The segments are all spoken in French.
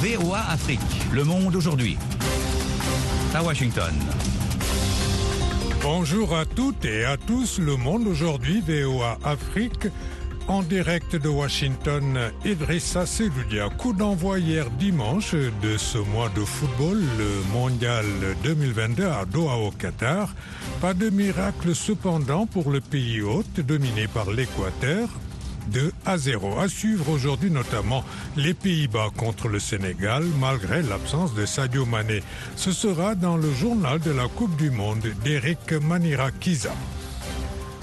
VOA Afrique, le monde aujourd'hui. À Washington. Bonjour à toutes et à tous, le monde aujourd'hui, VOA Afrique. En direct de Washington, Idrissa Seloudia, coup d'envoi hier dimanche de ce mois de football, le mondial 2022 à Doha au Qatar. Pas de miracle cependant pour le pays hôte dominé par l'Équateur. 2 à 0. À suivre aujourd'hui notamment les Pays-Bas contre le Sénégal malgré l'absence de Sadio Mané. Ce sera dans le journal de la Coupe du Monde d'Eric Manirakiza.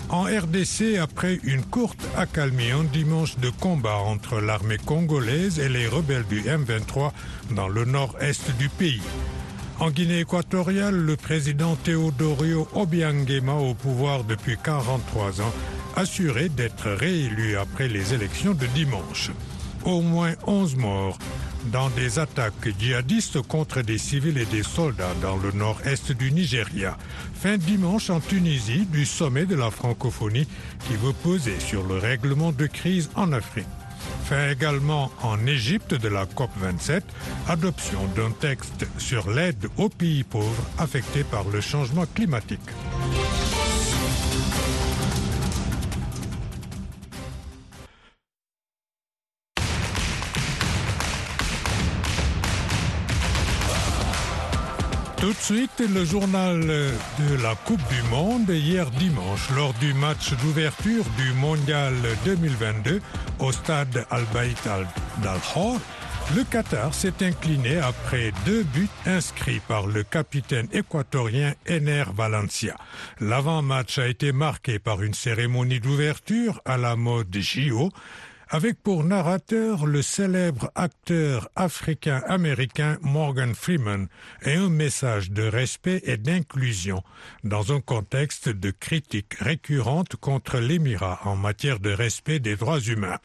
En RDC, après une courte accalmie un dimanche de combat entre l'armée congolaise et les rebelles du M23 dans le nord-est du pays. En Guinée équatoriale, le président Teodorio Obiangema, au pouvoir depuis 43 ans, assuré d'être réélu après les élections de dimanche. Au moins 11 morts dans des attaques djihadistes contre des civils et des soldats dans le nord-est du Nigeria. Fin dimanche en Tunisie du sommet de la francophonie qui veut poser sur le règlement de crise en Afrique. Fin également en Égypte de la COP27, adoption d'un texte sur l'aide aux pays pauvres affectés par le changement climatique. Tout de suite, le journal de la Coupe du Monde hier dimanche lors du match d'ouverture du Mondial 2022 au stade Al-Baït Al-Dalhor. Le Qatar s'est incliné après deux buts inscrits par le capitaine équatorien Ener Valencia. L'avant-match a été marqué par une cérémonie d'ouverture à la mode JO avec pour narrateur le célèbre acteur africain-américain Morgan Freeman et un message de respect et d'inclusion dans un contexte de critiques récurrentes contre l'Émirat en matière de respect des droits humains.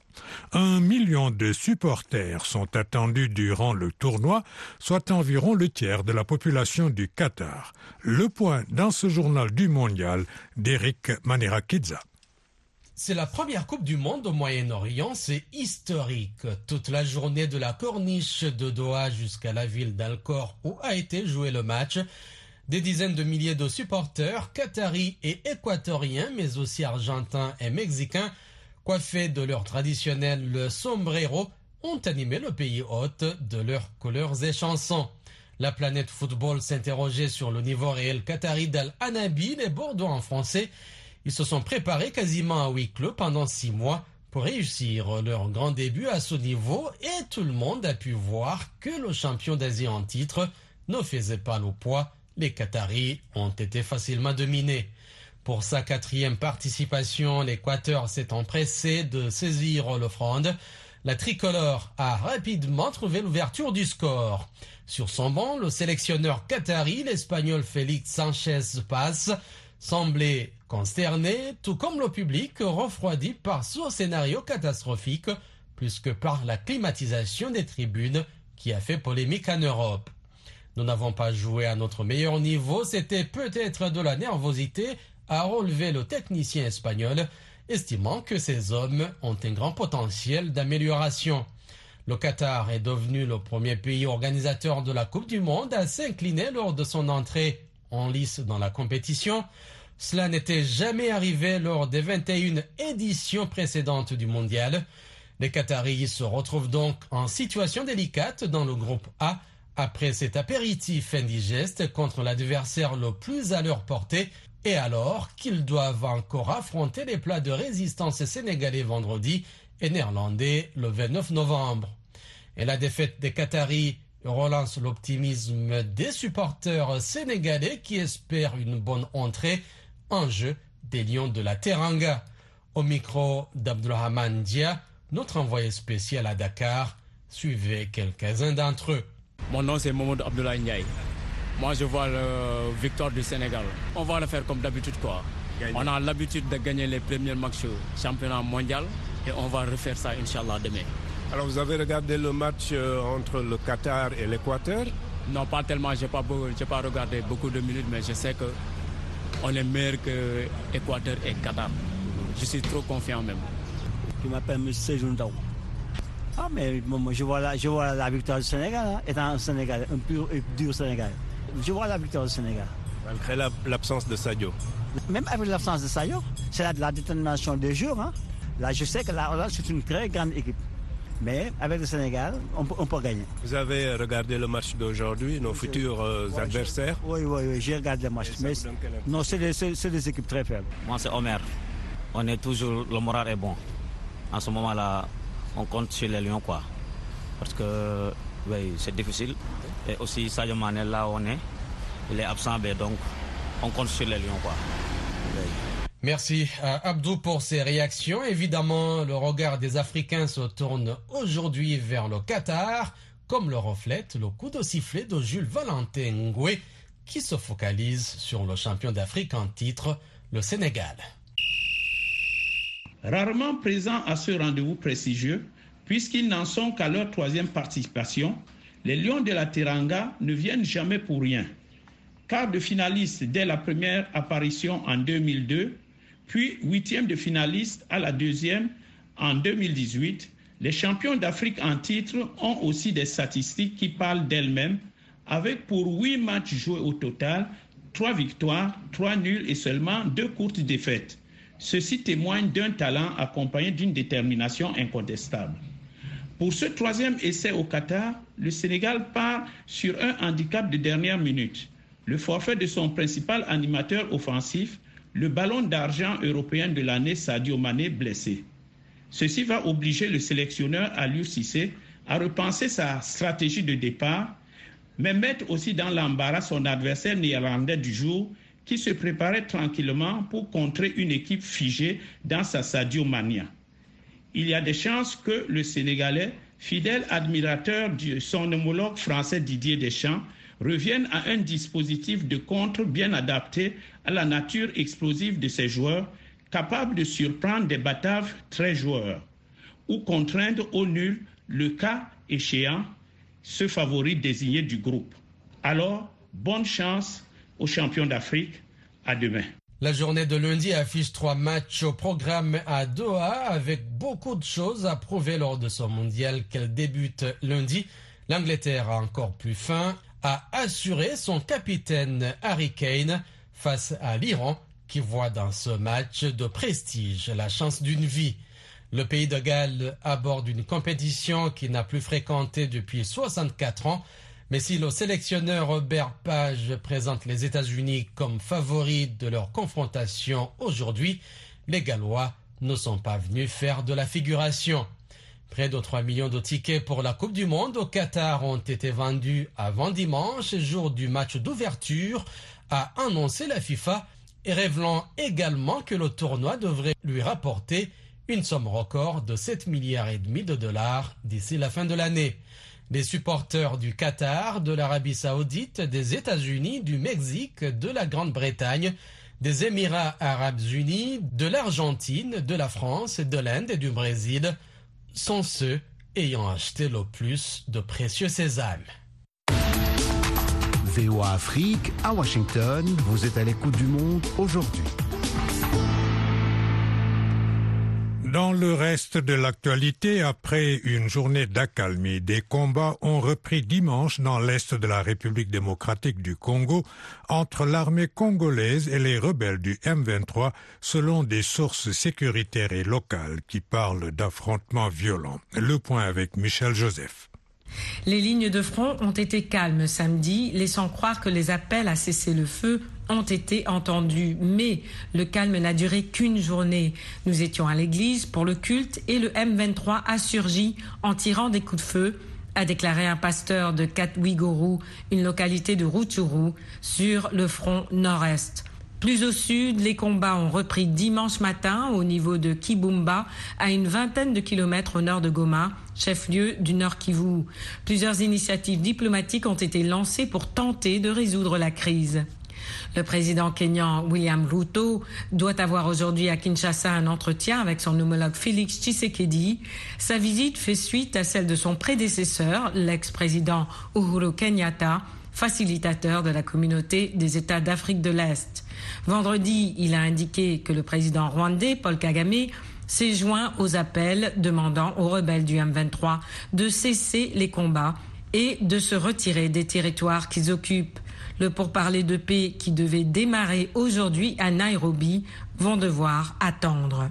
Un million de supporters sont attendus durant le tournoi, soit environ le tiers de la population du Qatar. Le point dans ce journal du mondial d'Eric Manirakidza. C'est la première Coupe du Monde au Moyen-Orient, c'est historique. Toute la journée de la corniche de Doha jusqu'à la ville d'Alcor où a été joué le match. Des dizaines de milliers de supporters, qataris et équatoriens, mais aussi argentins et mexicains, coiffés de leur traditionnel sombrero, ont animé le pays hôte de leurs couleurs et chansons. La planète football s'interrogeait sur le niveau réel qatari d'Al-Anabi, les Bordeaux en français, ils se sont préparés quasiment à huis clos pendant six mois pour réussir leur grand début à ce niveau et tout le monde a pu voir que le champion d'Asie en titre ne faisait pas le poids. Les Qataris ont été facilement dominés. Pour sa quatrième participation, l'Équateur s'est empressé de saisir le fronde. La tricolore a rapidement trouvé l'ouverture du score. Sur son banc, le sélectionneur qatari, l'Espagnol Félix Sanchez passe, semblait consterné, tout comme le public refroidi par ce scénario catastrophique, plus que par la climatisation des tribunes qui a fait polémique en Europe. Nous n'avons pas joué à notre meilleur niveau, c'était peut-être de la nervosité, à relever le technicien espagnol, estimant que ces hommes ont un grand potentiel d'amélioration. Le Qatar est devenu le premier pays organisateur de la Coupe du Monde à s'incliner lors de son entrée en lice dans la compétition. Cela n'était jamais arrivé lors des 21 éditions précédentes du mondial. Les Qataris se retrouvent donc en situation délicate dans le groupe A après cet apéritif indigeste contre l'adversaire le plus à leur portée et alors qu'ils doivent encore affronter les plats de résistance sénégalais vendredi et néerlandais le 29 novembre. Et la défaite des Qataris relance l'optimisme des supporters sénégalais qui espèrent une bonne entrée en jeu des Lions de la Teranga. Au micro d'Abdulrahman Dia, notre envoyé spécial à Dakar, suivait quelques-uns d'entre eux. Mon nom c'est Mohamed Abdoulaye Ndiaye. Moi je vois la victoire du Sénégal. On va le faire comme d'habitude quoi. On a l'habitude de gagner les premiers matchs championnat mondial et on va refaire ça Inch'Allah demain. Alors vous avez regardé le match entre le Qatar et l'Équateur? Non pas tellement, je n'ai pas, pas regardé beaucoup de minutes mais je sais que on est meilleur que Équateur et Qatar. Je suis trop confiant même. Je m'appelle M. Sejoundao. Ah, mais je, vois la, je vois la victoire du Sénégal, hein, étant un Sénégal, un pur et dur Sénégal. Je vois la victoire du Sénégal. Malgré l'absence de Sadio Même avec l'absence de Sadio, c'est la, la, détermination des joueurs. Hein. Là, je sais que là, c'est une très grande équipe. Mais avec le Sénégal, on, on peut gagner. Vous avez regardé le match d'aujourd'hui, nos futurs euh, adversaires Oui, oui, oui, j'ai regardé le match. Mais, non, c'est des, des, équipes très faibles. Moi, c'est Omer. On est toujours, le moral est bon. En ce moment-là, on compte sur les Lions, quoi. Parce que, oui, c'est difficile. Et aussi, Sadio Mane, là où on est, il est absent, donc on compte sur les Lions, quoi. Merci à Abdou pour ses réactions. Évidemment, le regard des Africains se tourne aujourd'hui vers le Qatar, comme le reflète le coup de sifflet de Jules Valentin Ngoué, qui se focalise sur le champion d'Afrique en titre, le Sénégal. Rarement présents à ce rendez-vous prestigieux, puisqu'ils n'en sont qu'à leur troisième participation, les Lions de la Teranga ne viennent jamais pour rien. Quart de finaliste dès la première apparition en 2002, puis huitième de finaliste à la deuxième en 2018, les champions d'Afrique en titre ont aussi des statistiques qui parlent d'elles-mêmes, avec pour huit matchs joués au total, trois victoires, trois nuls et seulement deux courtes défaites. Ceci témoigne d'un talent accompagné d'une détermination incontestable. Pour ce troisième essai au Qatar, le Sénégal part sur un handicap de dernière minute. Le forfait de son principal animateur offensif, le ballon d'argent européen de l'année Sadio Mané blessé. Ceci va obliger le sélectionneur Aliou Cissé à repenser sa stratégie de départ, mais mettre aussi dans l'embarras son adversaire néerlandais du jour qui se préparait tranquillement pour contrer une équipe figée dans sa Sadio Mania. Il y a des chances que le Sénégalais, fidèle admirateur de son homologue français Didier Deschamps, reviennent à un dispositif de contre bien adapté à la nature explosive de ces joueurs, capable de surprendre des bataves très joueurs, ou contraindre au nul le cas échéant ce favori désigné du groupe. Alors, bonne chance aux champions d'Afrique. À demain. La journée de lundi affiche trois matchs au programme à Doha avec beaucoup de choses à prouver lors de ce mondial qu'elle débute lundi. L'Angleterre a encore plus faim a assuré son capitaine Harry Kane face à l'Iran qui voit dans ce match de prestige la chance d'une vie. Le pays de Galles aborde une compétition qu'il n'a plus fréquentée depuis 64 ans, mais si le sélectionneur Robert Page présente les États-Unis comme favoris de leur confrontation aujourd'hui, les Gallois ne sont pas venus faire de la figuration. Près de 3 millions de tickets pour la Coupe du Monde au Qatar ont été vendus avant dimanche, jour du match d'ouverture, a annoncé la FIFA et révélant également que le tournoi devrait lui rapporter une somme record de 7 milliards et demi de dollars d'ici la fin de l'année. Les supporters du Qatar, de l'Arabie saoudite, des États-Unis, du Mexique, de la Grande-Bretagne, des Émirats arabes unis, de l'Argentine, de la France, de l'Inde et du Brésil sont ceux ayant acheté le plus de précieux sésames. VOA Afrique à Washington, vous êtes à l'écoute du monde aujourd'hui. Dans le reste de l'actualité, après une journée d'accalmie, des combats ont repris dimanche dans l'est de la République démocratique du Congo entre l'armée congolaise et les rebelles du M23, selon des sources sécuritaires et locales qui parlent d'affrontements violents. Le point avec Michel Joseph. Les lignes de front ont été calmes samedi, laissant croire que les appels à cesser le feu ont été entendus. Mais le calme n'a duré qu'une journée. Nous étions à l'église pour le culte et le M23 a surgi en tirant des coups de feu a déclaré un pasteur de Katwigoro, une localité de Rutshuru, sur le front nord-est. Plus au sud, les combats ont repris dimanche matin au niveau de Kibumba, à une vingtaine de kilomètres au nord de Goma, chef-lieu du Nord Kivu. Plusieurs initiatives diplomatiques ont été lancées pour tenter de résoudre la crise. Le président kényan William Ruto doit avoir aujourd'hui à Kinshasa un entretien avec son homologue Félix Tshisekedi. Sa visite fait suite à celle de son prédécesseur, l'ex-président Uhuru Kenyatta, facilitateur de la communauté des États d'Afrique de l'Est. Vendredi, il a indiqué que le président rwandais, Paul Kagame, s'est joint aux appels demandant aux rebelles du M23 de cesser les combats et de se retirer des territoires qu'ils occupent. Le pourparler de paix qui devait démarrer aujourd'hui à Nairobi vont devoir attendre.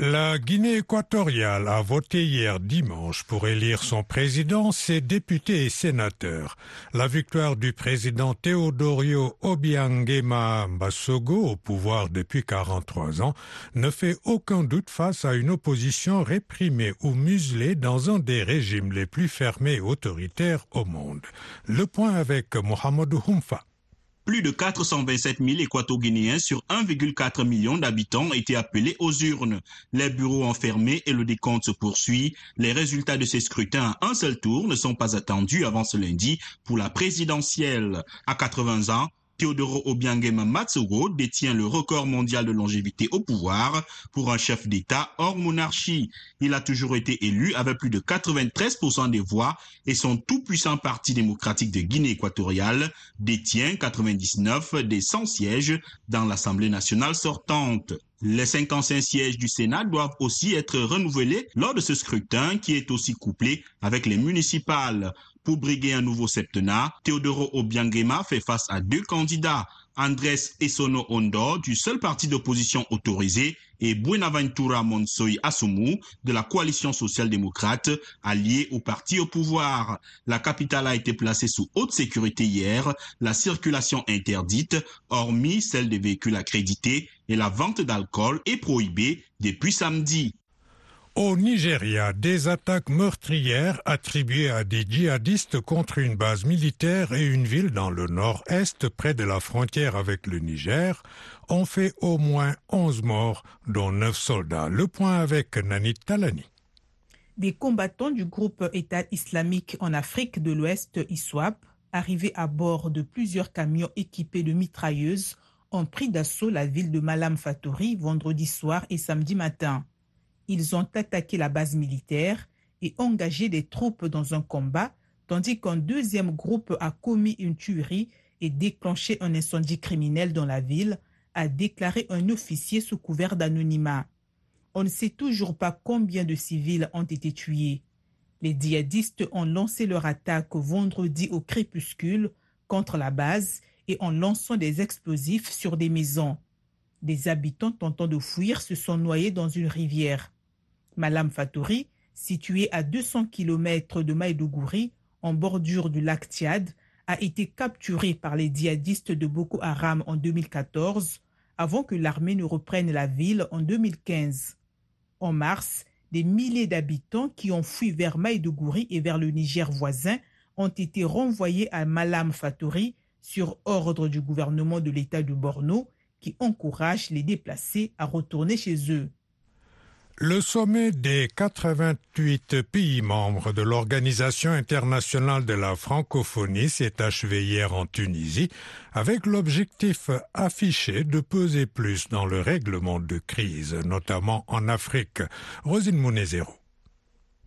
La Guinée équatoriale a voté hier dimanche pour élire son président, ses députés et sénateurs. La victoire du président Teodorio Obiangema Mbasogo, au pouvoir depuis 43 ans, ne fait aucun doute face à une opposition réprimée ou muselée dans un des régimes les plus fermés et autoritaires au monde. Le point avec Mohamed Humfa. Plus de 427 000 équato-guinéens sur 1,4 million d'habitants étaient appelés aux urnes. Les bureaux ont fermé et le décompte se poursuit. Les résultats de ces scrutins à un seul tour ne sont pas attendus avant ce lundi pour la présidentielle. À 80 ans, Teodoro Obiangema Matsugo détient le record mondial de longévité au pouvoir pour un chef d'État hors monarchie. Il a toujours été élu avec plus de 93% des voix et son tout-puissant parti démocratique de Guinée équatoriale détient 99 des 100 sièges dans l'Assemblée nationale sortante. Les 55 sièges du Sénat doivent aussi être renouvelés lors de ce scrutin qui est aussi couplé avec les municipales. Pour briguer un nouveau septennat, Teodoro Obiangema fait face à deux candidats, Andrés Esono Ondo du seul parti d'opposition autorisé et Buenaventura Monsoy Asumu de la coalition social-démocrate alliée au parti au pouvoir. La capitale a été placée sous haute sécurité hier, la circulation interdite, hormis celle des véhicules accrédités et la vente d'alcool est prohibée depuis samedi. Au Nigeria, des attaques meurtrières attribuées à des djihadistes contre une base militaire et une ville dans le nord-est près de la frontière avec le Niger ont fait au moins 11 morts, dont 9 soldats. Le point avec Nanit Talani. Des combattants du groupe État islamique en Afrique de l'Ouest, ISWAP, arrivés à bord de plusieurs camions équipés de mitrailleuses, ont pris d'assaut la ville de Malam Fatouri vendredi soir et samedi matin ils ont attaqué la base militaire et engagé des troupes dans un combat, tandis qu'un deuxième groupe a commis une tuerie et déclenché un incendie criminel dans la ville, a déclaré un officier sous couvert d'anonymat. On ne sait toujours pas combien de civils ont été tués. Les djihadistes ont lancé leur attaque vendredi au crépuscule contre la base et en lançant des explosifs sur des maisons. Des habitants tentant de fuir se sont noyés dans une rivière. Malam Fatouri, situé à 200 km de Maïdougouri, en bordure du lac Tchad, a été capturé par les djihadistes de Boko Haram en 2014, avant que l'armée ne reprenne la ville en 2015. En mars, des milliers d'habitants qui ont fui vers Maïdougouri et vers le Niger voisin ont été renvoyés à Malam Fatouri sur ordre du gouvernement de l'État de Borno qui encourage les déplacés à retourner chez eux. Le sommet des 88 pays membres de l'Organisation internationale de la francophonie s'est achevé hier en Tunisie avec l'objectif affiché de peser plus dans le règlement de crise, notamment en Afrique. Rosine Mounezero.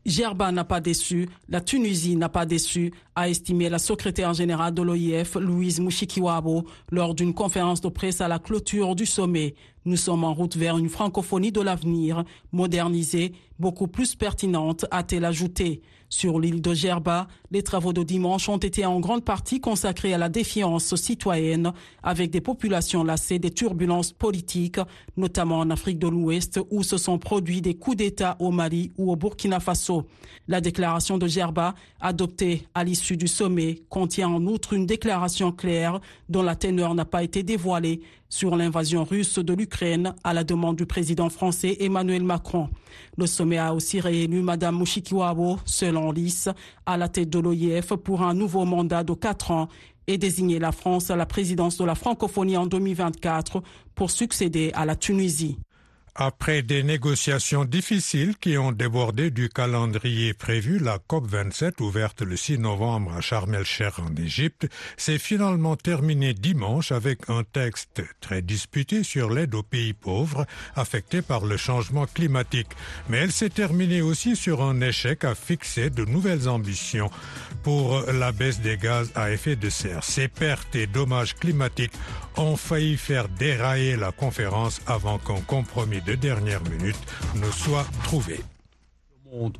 Gerba n'a pas déçu, la Tunisie n'a pas déçu, a estimé la secrétaire générale de l'OIF, Louise Mouchikiwabo, lors d'une conférence de presse à la clôture du sommet. Nous sommes en route vers une francophonie de l'avenir, modernisée, beaucoup plus pertinente, a-t-elle ajouté. Sur l'île de Gerba, les travaux de dimanche ont été en grande partie consacrés à la défiance citoyenne, avec des populations lassées des turbulences politiques, notamment en Afrique de l'Ouest, où se sont produits des coups d'État au Mali ou au Burkina Faso. La déclaration de Gerba, adoptée à l'issue du sommet, contient en outre une déclaration claire dont la teneur n'a pas été dévoilée sur l'invasion russe de l'Ukraine à la demande du président français Emmanuel Macron. Le sommet a aussi réélu Mme Mushikiwabo, seule en lice, à la tête de l'OIF pour un nouveau mandat de quatre ans et désigné la France à la présidence de la francophonie en 2024 pour succéder à la Tunisie. Après des négociations difficiles qui ont débordé du calendrier prévu, la COP27, ouverte le 6 novembre à Sharm el-Sheikh en Égypte, s'est finalement terminée dimanche avec un texte très disputé sur l'aide aux pays pauvres affectés par le changement climatique. Mais elle s'est terminée aussi sur un échec à fixer de nouvelles ambitions pour la baisse des gaz à effet de serre. Ces pertes et dommages climatiques ont failli faire dérailler la conférence avant qu'un compromis de dernière minute ne soit trouvé.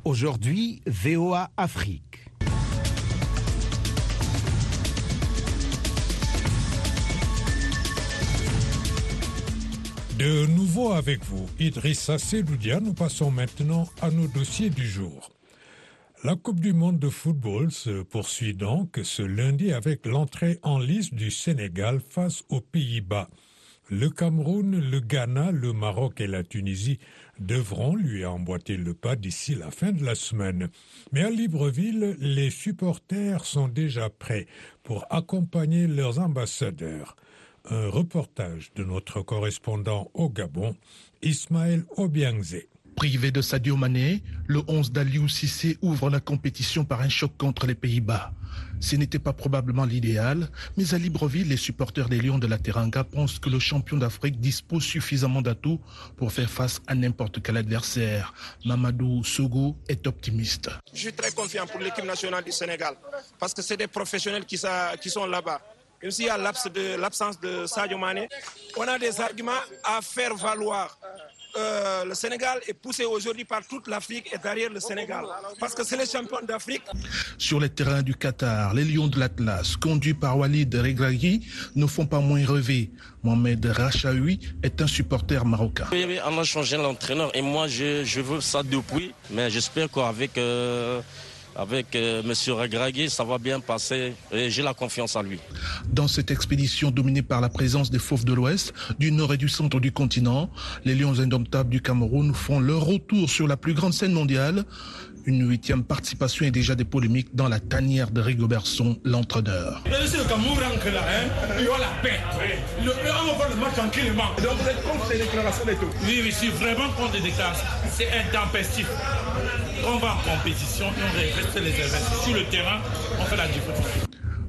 Aujourd'hui, VOA Afrique. De nouveau avec vous, Idrissa Seloudia, nous passons maintenant à nos dossiers du jour. La Coupe du monde de football se poursuit donc ce lundi avec l'entrée en liste du Sénégal face aux Pays-Bas. Le Cameroun, le Ghana, le Maroc et la Tunisie devront lui emboîter le pas d'ici la fin de la semaine. Mais à Libreville, les supporters sont déjà prêts pour accompagner leurs ambassadeurs. Un reportage de notre correspondant au Gabon, Ismaël Obiangze. Privé de Sadio Mané, le 11 d'Aliou Sissé ouvre la compétition par un choc contre les Pays-Bas. Ce n'était pas probablement l'idéal, mais à Libreville, les supporters des Lions de la Teranga pensent que le champion d'Afrique dispose suffisamment d'atouts pour faire face à n'importe quel adversaire. Mamadou Sogo est optimiste. Je suis très confiant pour l'équipe nationale du Sénégal parce que c'est des professionnels qui, sont là-bas. Même s'il y a l'absence de, de Sadio Mané, on a des arguments à faire valoir. Euh, le Sénégal est poussé aujourd'hui par toute l'Afrique et derrière le Sénégal. Parce que c'est les champions d'Afrique. Sur les terrains du Qatar, les Lions de l'Atlas, conduits par Walid Regragui, ne font pas moins rêver. Mohamed Rachaoui est un supporter marocain. Oui, oui, on a changé l'entraîneur et moi je, je, veux ça depuis. Mais j'espère qu'avec euh, avec euh, M. Regragui, ça va bien passer et j'ai la confiance en lui. Dans cette expédition dominée par la présence des fauves de l'Ouest, du nord et du centre du continent, les Lions indomptables du Cameroun font leur retour sur la plus grande scène mondiale. Une huitième participation et déjà des polémiques dans la tanière de Rigobertson, l'entraîneur. Hein, il y aura la paix. Le, on va voir le match tranquillement. Donc vous êtes contre ces déclarations et tout? Oui, oui, je suis vraiment contre les déclarations. C'est intempestif. On va en compétition et on reste les événements. Sur le terrain, on fait la différence.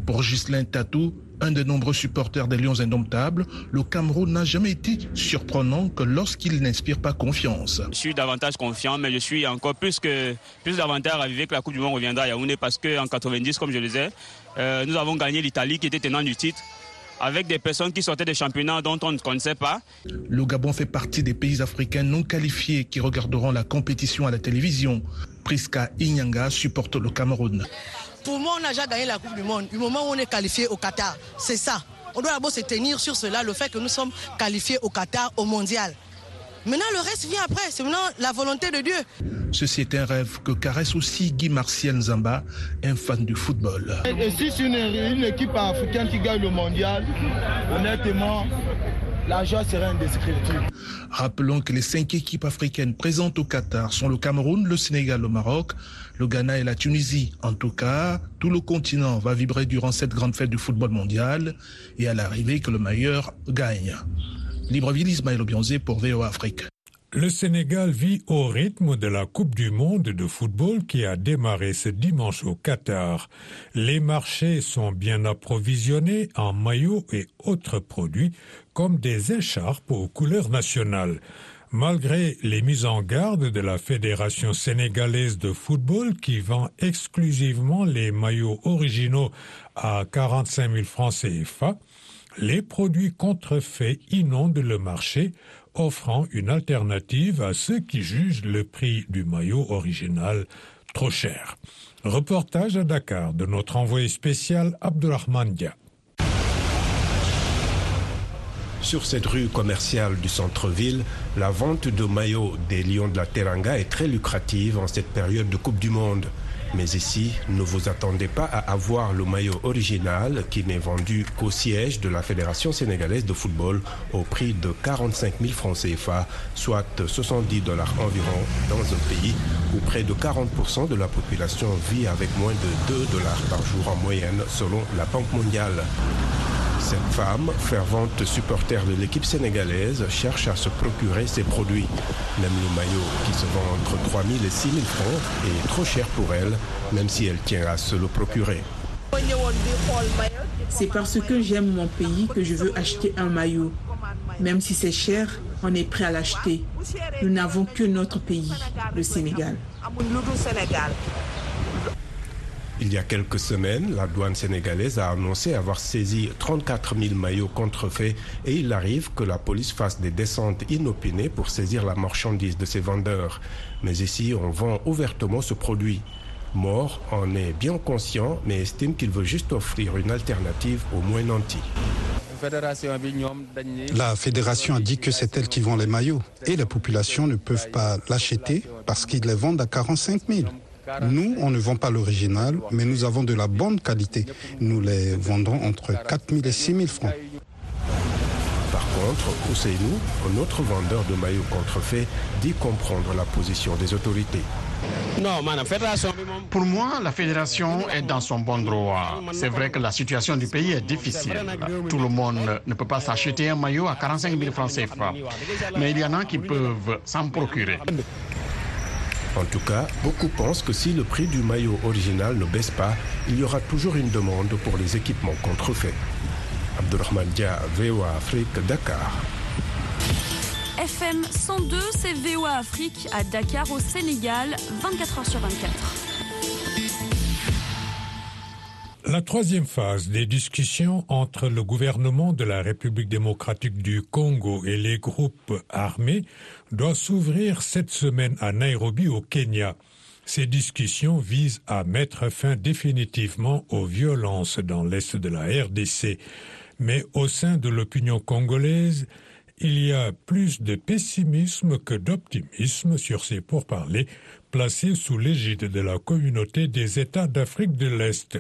Pour Ghislain Tatou, un des nombreux supporters des Lions indomptables, le Cameroun n'a jamais été surprenant que lorsqu'il n'inspire pas confiance. Je suis davantage confiant, mais je suis encore plus que plus davantage ravivé que la Coupe du Monde reviendra à Yaoundé parce qu'en 90, comme je le disais, euh, nous avons gagné l'Italie qui était tenant du titre avec des personnes qui sortaient des championnats dont on ne connaissait pas. Le Gabon fait partie des pays africains non qualifiés qui regarderont la compétition à la télévision. Priska Inyanga supporte le Cameroun. Pour moi, on a déjà gagné la Coupe du Monde. Du moment où on est qualifié au Qatar, c'est ça. On doit d'abord se tenir sur cela, le fait que nous sommes qualifiés au Qatar, au mondial. Maintenant, le reste vient après. C'est maintenant la volonté de Dieu. Ceci est un rêve que caresse aussi Guy Martial Nzamba, un fan du football. Et si c'est une, une, équipe africaine qui gagne le mondial, honnêtement, Rappelons que les cinq équipes africaines présentes au Qatar sont le Cameroun, le Sénégal, le Maroc, le Ghana et la Tunisie. En tout cas, tout le continent va vibrer durant cette grande fête du football mondial et à l'arrivée que le meilleur gagne. Libreville, Ismaël Obianzé pour VOA Afrique. Le Sénégal vit au rythme de la Coupe du monde de football qui a démarré ce dimanche au Qatar. Les marchés sont bien approvisionnés en maillots et autres produits comme des écharpes aux couleurs nationales. Malgré les mises en garde de la Fédération sénégalaise de football qui vend exclusivement les maillots originaux à 45 000 francs CFA, les produits contrefaits inondent le marché, offrant une alternative à ceux qui jugent le prix du maillot original trop cher. Reportage à Dakar de notre envoyé spécial Abdurrahman Dia. Sur cette rue commerciale du centre-ville, la vente de maillots des Lions de la Teranga est très lucrative en cette période de Coupe du Monde. Mais ici, ne vous attendez pas à avoir le maillot original qui n'est vendu qu'au siège de la Fédération sénégalaise de football au prix de 45 000 francs CFA, soit 70 dollars environ dans un pays où près de 40% de la population vit avec moins de 2 dollars par jour en moyenne selon la Banque mondiale. Cette femme, fervente supporter de l'équipe sénégalaise, cherche à se procurer ces produits. Même le maillot, qui se vend entre 3 000 et 6 000 francs, est trop cher pour elle, même si elle tient à se le procurer. C'est parce que j'aime mon pays que je veux acheter un maillot. Même si c'est cher, on est prêt à l'acheter. Nous n'avons que notre pays, le Sénégal. Il y a quelques semaines, la douane sénégalaise a annoncé avoir saisi 34 000 maillots contrefaits et il arrive que la police fasse des descentes inopinées pour saisir la marchandise de ses vendeurs. Mais ici, on vend ouvertement ce produit. Mort en est bien conscient, mais estime qu'il veut juste offrir une alternative aux moins nantis. La fédération a dit que c'est elle qui vend les maillots et les populations ne peuvent pas l'acheter parce qu'ils les vendent à 45 000. Nous, on ne vend pas l'original, mais nous avons de la bonne qualité. Nous les vendons entre 4 000 et 6 000 francs. Par contre, Ousseinou, un autre vendeur de maillots contrefaits, dit comprendre la position des autorités. Pour moi, la fédération est dans son bon droit. C'est vrai que la situation du pays est difficile. Tout le monde ne peut pas s'acheter un maillot à 45 000 francs CFA. Mais il y en a qui peuvent s'en procurer. En tout cas, beaucoup pensent que si le prix du maillot original ne baisse pas, il y aura toujours une demande pour les équipements contrefaits. Abdurrahman Dia, VOA Afrique, Dakar. FM 102, c'est VOA Afrique à Dakar au Sénégal, 24 h sur 24. La troisième phase des discussions entre le gouvernement de la République démocratique du Congo et les groupes armés doit s'ouvrir cette semaine à Nairobi au Kenya. Ces discussions visent à mettre fin définitivement aux violences dans l'est de la RDC. Mais au sein de l'opinion congolaise, il y a plus de pessimisme que d'optimisme sur ces pourparlers placés sous l'égide de la communauté des États d'Afrique de l'Est.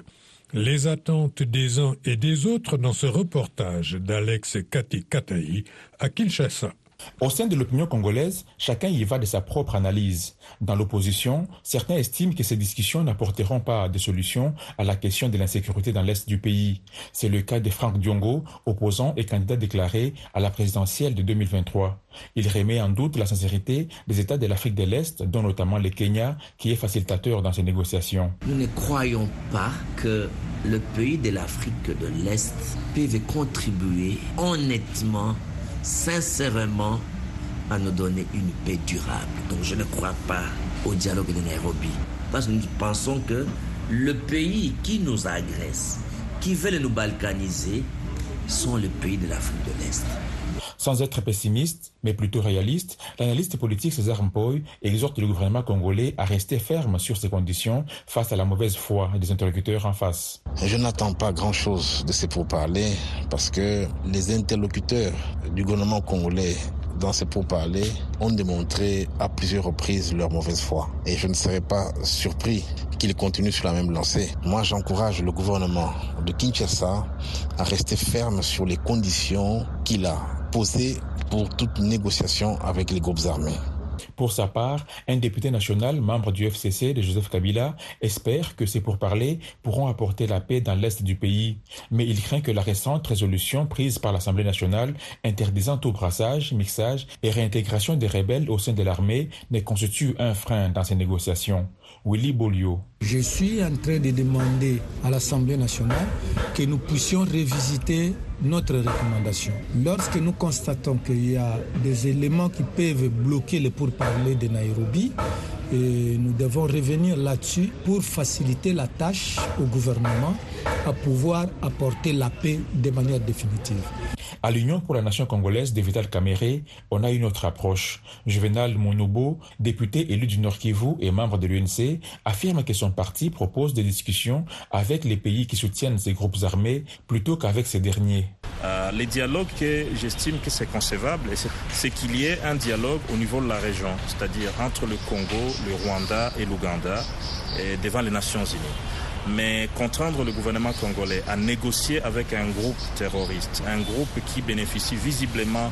Les attentes des uns et des autres dans ce reportage d'Alex Kati Kataï à Kinshasa. Au sein de l'opinion congolaise, chacun y va de sa propre analyse. Dans l'opposition, certains estiment que ces discussions n'apporteront pas de solution à la question de l'insécurité dans l'est du pays. C'est le cas de Franck Diongo, opposant et candidat déclaré à la présidentielle de 2023. Il remet en doute la sincérité des États de l'Afrique de l'Est, dont notamment le Kenya, qui est facilitateur dans ces négociations. Nous ne croyons pas que le pays de l'Afrique de l'Est peut contribuer honnêtement sincèrement à nous donner une paix durable. Donc je ne crois pas au dialogue de Nairobi. Parce que nous pensons que le pays qui nous agresse, qui veut nous balkaniser, sont les pays de l'Afrique de l'Est. Sans être pessimiste, mais plutôt réaliste, l'analyste politique César Mpoy exhorte le gouvernement congolais à rester ferme sur ces conditions face à la mauvaise foi des interlocuteurs en face. Je n'attends pas grand-chose de ces pourparlers parce que les interlocuteurs du gouvernement congolais dans ces pourparlers ont démontré à plusieurs reprises leur mauvaise foi. Et je ne serais pas surpris qu'ils continuent sur la même lancée. Moi, j'encourage le gouvernement de Kinshasa à rester ferme sur les conditions qu'il a pour toute négociation avec les groupes armés. Pour sa part, un député national, membre du FCC de Joseph Kabila, espère que ces pourparlers pourront apporter la paix dans l'est du pays. Mais il craint que la récente résolution prise par l'Assemblée nationale interdisant tout brassage, mixage et réintégration des rebelles au sein de l'armée ne constitue un frein dans ces négociations. Je suis en train de demander à l'Assemblée nationale que nous puissions revisiter notre recommandation. Lorsque nous constatons qu'il y a des éléments qui peuvent bloquer le pourparlers de Nairobi, et nous devons revenir là-dessus pour faciliter la tâche au gouvernement à pouvoir apporter la paix de manière définitive. À l'Union pour la nation congolaise de Vital Kamere, on a une autre approche. Juvenal Monobo, député élu du Nord Kivu et membre de l'UNC, affirme que son parti propose des discussions avec les pays qui soutiennent ces groupes armés plutôt qu'avec ces derniers. Euh, les dialogues que j'estime que c'est concevable, c'est qu'il y ait un dialogue au niveau de la région, c'est-à-dire entre le Congo, le Rwanda et l'Ouganda devant les Nations Unies. Mais contraindre le gouvernement congolais à négocier avec un groupe terroriste, un groupe qui bénéficie visiblement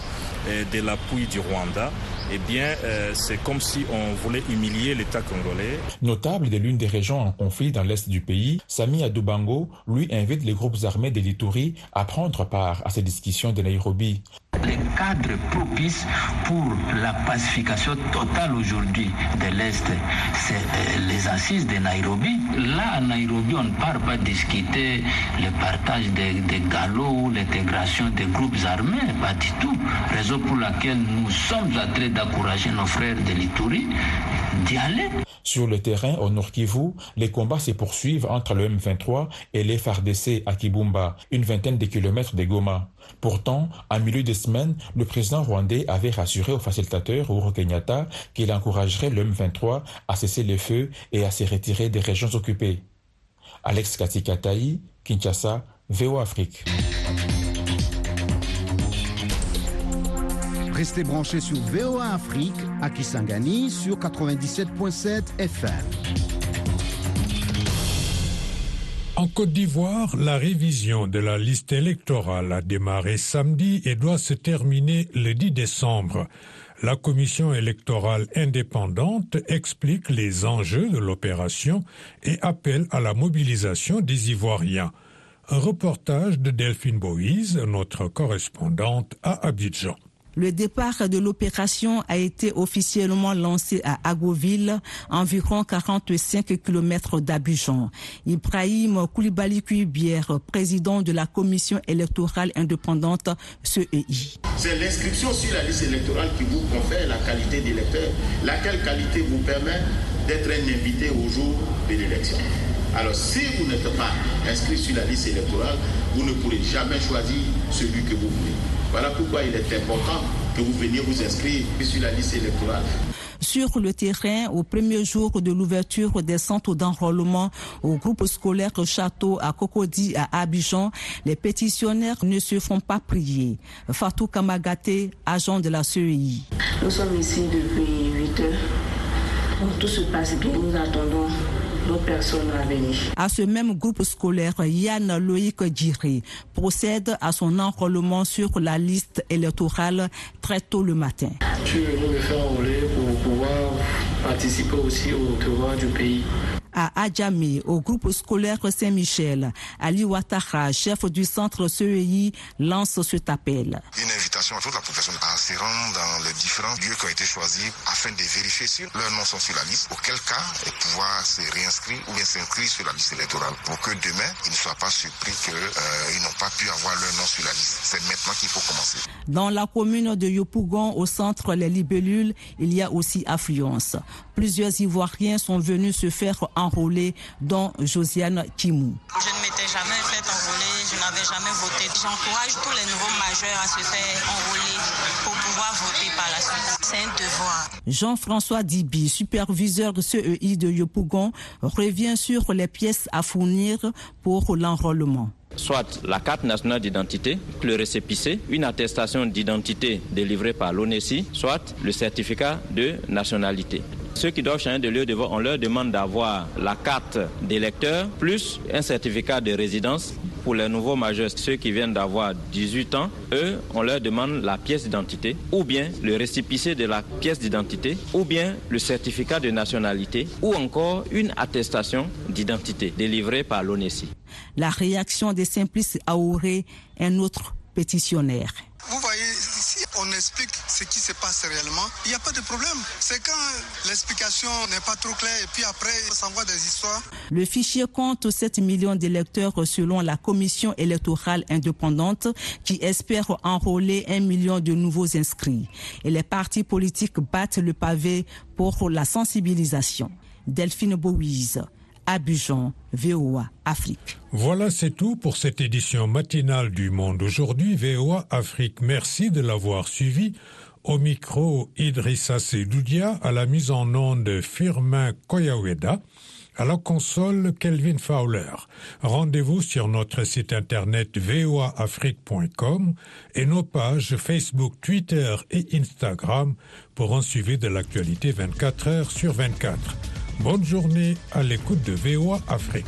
de l'appui du Rwanda, eh bien, euh, c'est comme si on voulait humilier l'État congolais. Notable de l'une des régions en conflit dans l'est du pays, Sami Adoubango, lui, invite les groupes armés de l'Ituri à prendre part à ces discussions de Nairobi. Les cadres propices pour la pacification totale aujourd'hui de l'Est, c'est les assises de Nairobi. Là, à Nairobi, on ne parle pas discuter le partage des, des galops ou l'intégration des groupes armés, pas du tout. Pour laquelle nous sommes en train d'encourager nos frères de l'Ituri d'y aller. Sur le terrain au Nord Kivu, les combats se poursuivent entre le M23 et les FARDC à Kibumba, une vingtaine de kilomètres de Goma. Pourtant, en milieu de semaine, le président rwandais avait rassuré au facilitateur Uhuru Kenyatta qu'il encouragerait le M23 à cesser le feu et à se retirer des régions occupées. Alex Katikataï, Kinshasa, VO Afrique. Restez branchés sur VOA Afrique à Kisangani sur 97.7 FM. En Côte d'Ivoire, la révision de la liste électorale a démarré samedi et doit se terminer le 10 décembre. La commission électorale indépendante explique les enjeux de l'opération et appelle à la mobilisation des Ivoiriens. Un reportage de Delphine Boïse, notre correspondante à Abidjan. Le départ de l'opération a été officiellement lancé à Agoville, environ 45 km d'Abidjan. Ibrahim Koulibaly Kuibière, président de la commission électorale indépendante CEI. C'est l'inscription sur la liste électorale qui vous confère la qualité d'électeur, laquelle qualité vous permet d'être un invité au jour de l'élection. Alors si vous n'êtes pas inscrit sur la liste électorale, vous ne pourrez jamais choisir celui que vous voulez. Voilà pourquoi il est important que vous veniez vous inscrire sur la liste électorale. Sur le terrain, au premier jour de l'ouverture des centres d'enrôlement au groupe scolaire Château à Cocody à Abidjan, les pétitionnaires ne se font pas prier. Fatou Kamagate, agent de la CEI. Nous sommes ici depuis 8 heures. Donc, tout se passe bien. Nous attendons personnes à venir. À ce même groupe scolaire, Yann Loïc Djiri procède à son enrôlement sur la liste électorale très tôt le matin. Je venu me faire enrôler pour pouvoir participer aussi au devoir du pays à Adjamé, au groupe scolaire Saint-Michel. Ali Ouattara, chef du centre CEI, lance cet appel. Une invitation à toute la population à se rendre dans les différents lieux qui ont été choisis afin de vérifier si leurs noms sont sur la liste, auquel cas et pouvoir se réinscrire ou bien s'inscrire sur la liste électorale pour que demain, ils ne soient pas surpris qu'ils euh, n'ont pas pu avoir leur nom sur la liste. C'est maintenant qu'il faut commencer. Dans la commune de Yopougon, au centre Les Libellules, il y a aussi affluence. Plusieurs Ivoiriens sont venus se faire dont Josiane Kimou. Je ne m'étais jamais fait enrôler, je n'avais jamais voté. J'encourage tous les nouveaux majeurs à se faire enrôler pour pouvoir voter par la suite. C'est un devoir. Jean-François Dibi, superviseur de CEI de Yopougon, revient sur les pièces à fournir pour l'enrôlement soit la carte nationale d'identité, le récépissé, une attestation d'identité délivrée par l'ONESI, soit le certificat de nationalité. Ceux qui doivent changer de lieu de vote, on leur demande d'avoir la carte d'électeur plus un certificat de résidence pour les nouveaux majeurs, ceux qui viennent d'avoir 18 ans, eux, on leur demande la pièce d'identité, ou bien le récépissé de la pièce d'identité, ou bien le certificat de nationalité, ou encore une attestation d'identité délivrée par l'ONESI. La réaction des Simplices Aouré, un autre pétitionnaire. Vous voyez, ici, on explique ce qui se passe réellement. Il n'y a pas de problème. C'est quand l'explication n'est pas trop claire et puis après, on s'envoie des histoires. Le fichier compte 7 millions d'électeurs selon la commission électorale indépendante qui espère enrôler un million de nouveaux inscrits. Et les partis politiques battent le pavé pour la sensibilisation. Delphine Bowies. Abidjan, VOA Afrique. Voilà, c'est tout pour cette édition matinale du Monde aujourd'hui. VOA Afrique, merci de l'avoir suivi. Au micro, Idrissa Sedoudia, à la mise en onde Firmin Koyaweda, à la console Kelvin Fowler. Rendez-vous sur notre site internet voaafrique.com et nos pages Facebook, Twitter et Instagram pour en suivre de l'actualité 24 heures sur 24. Bonne journée à l'écoute de VOA Afrique.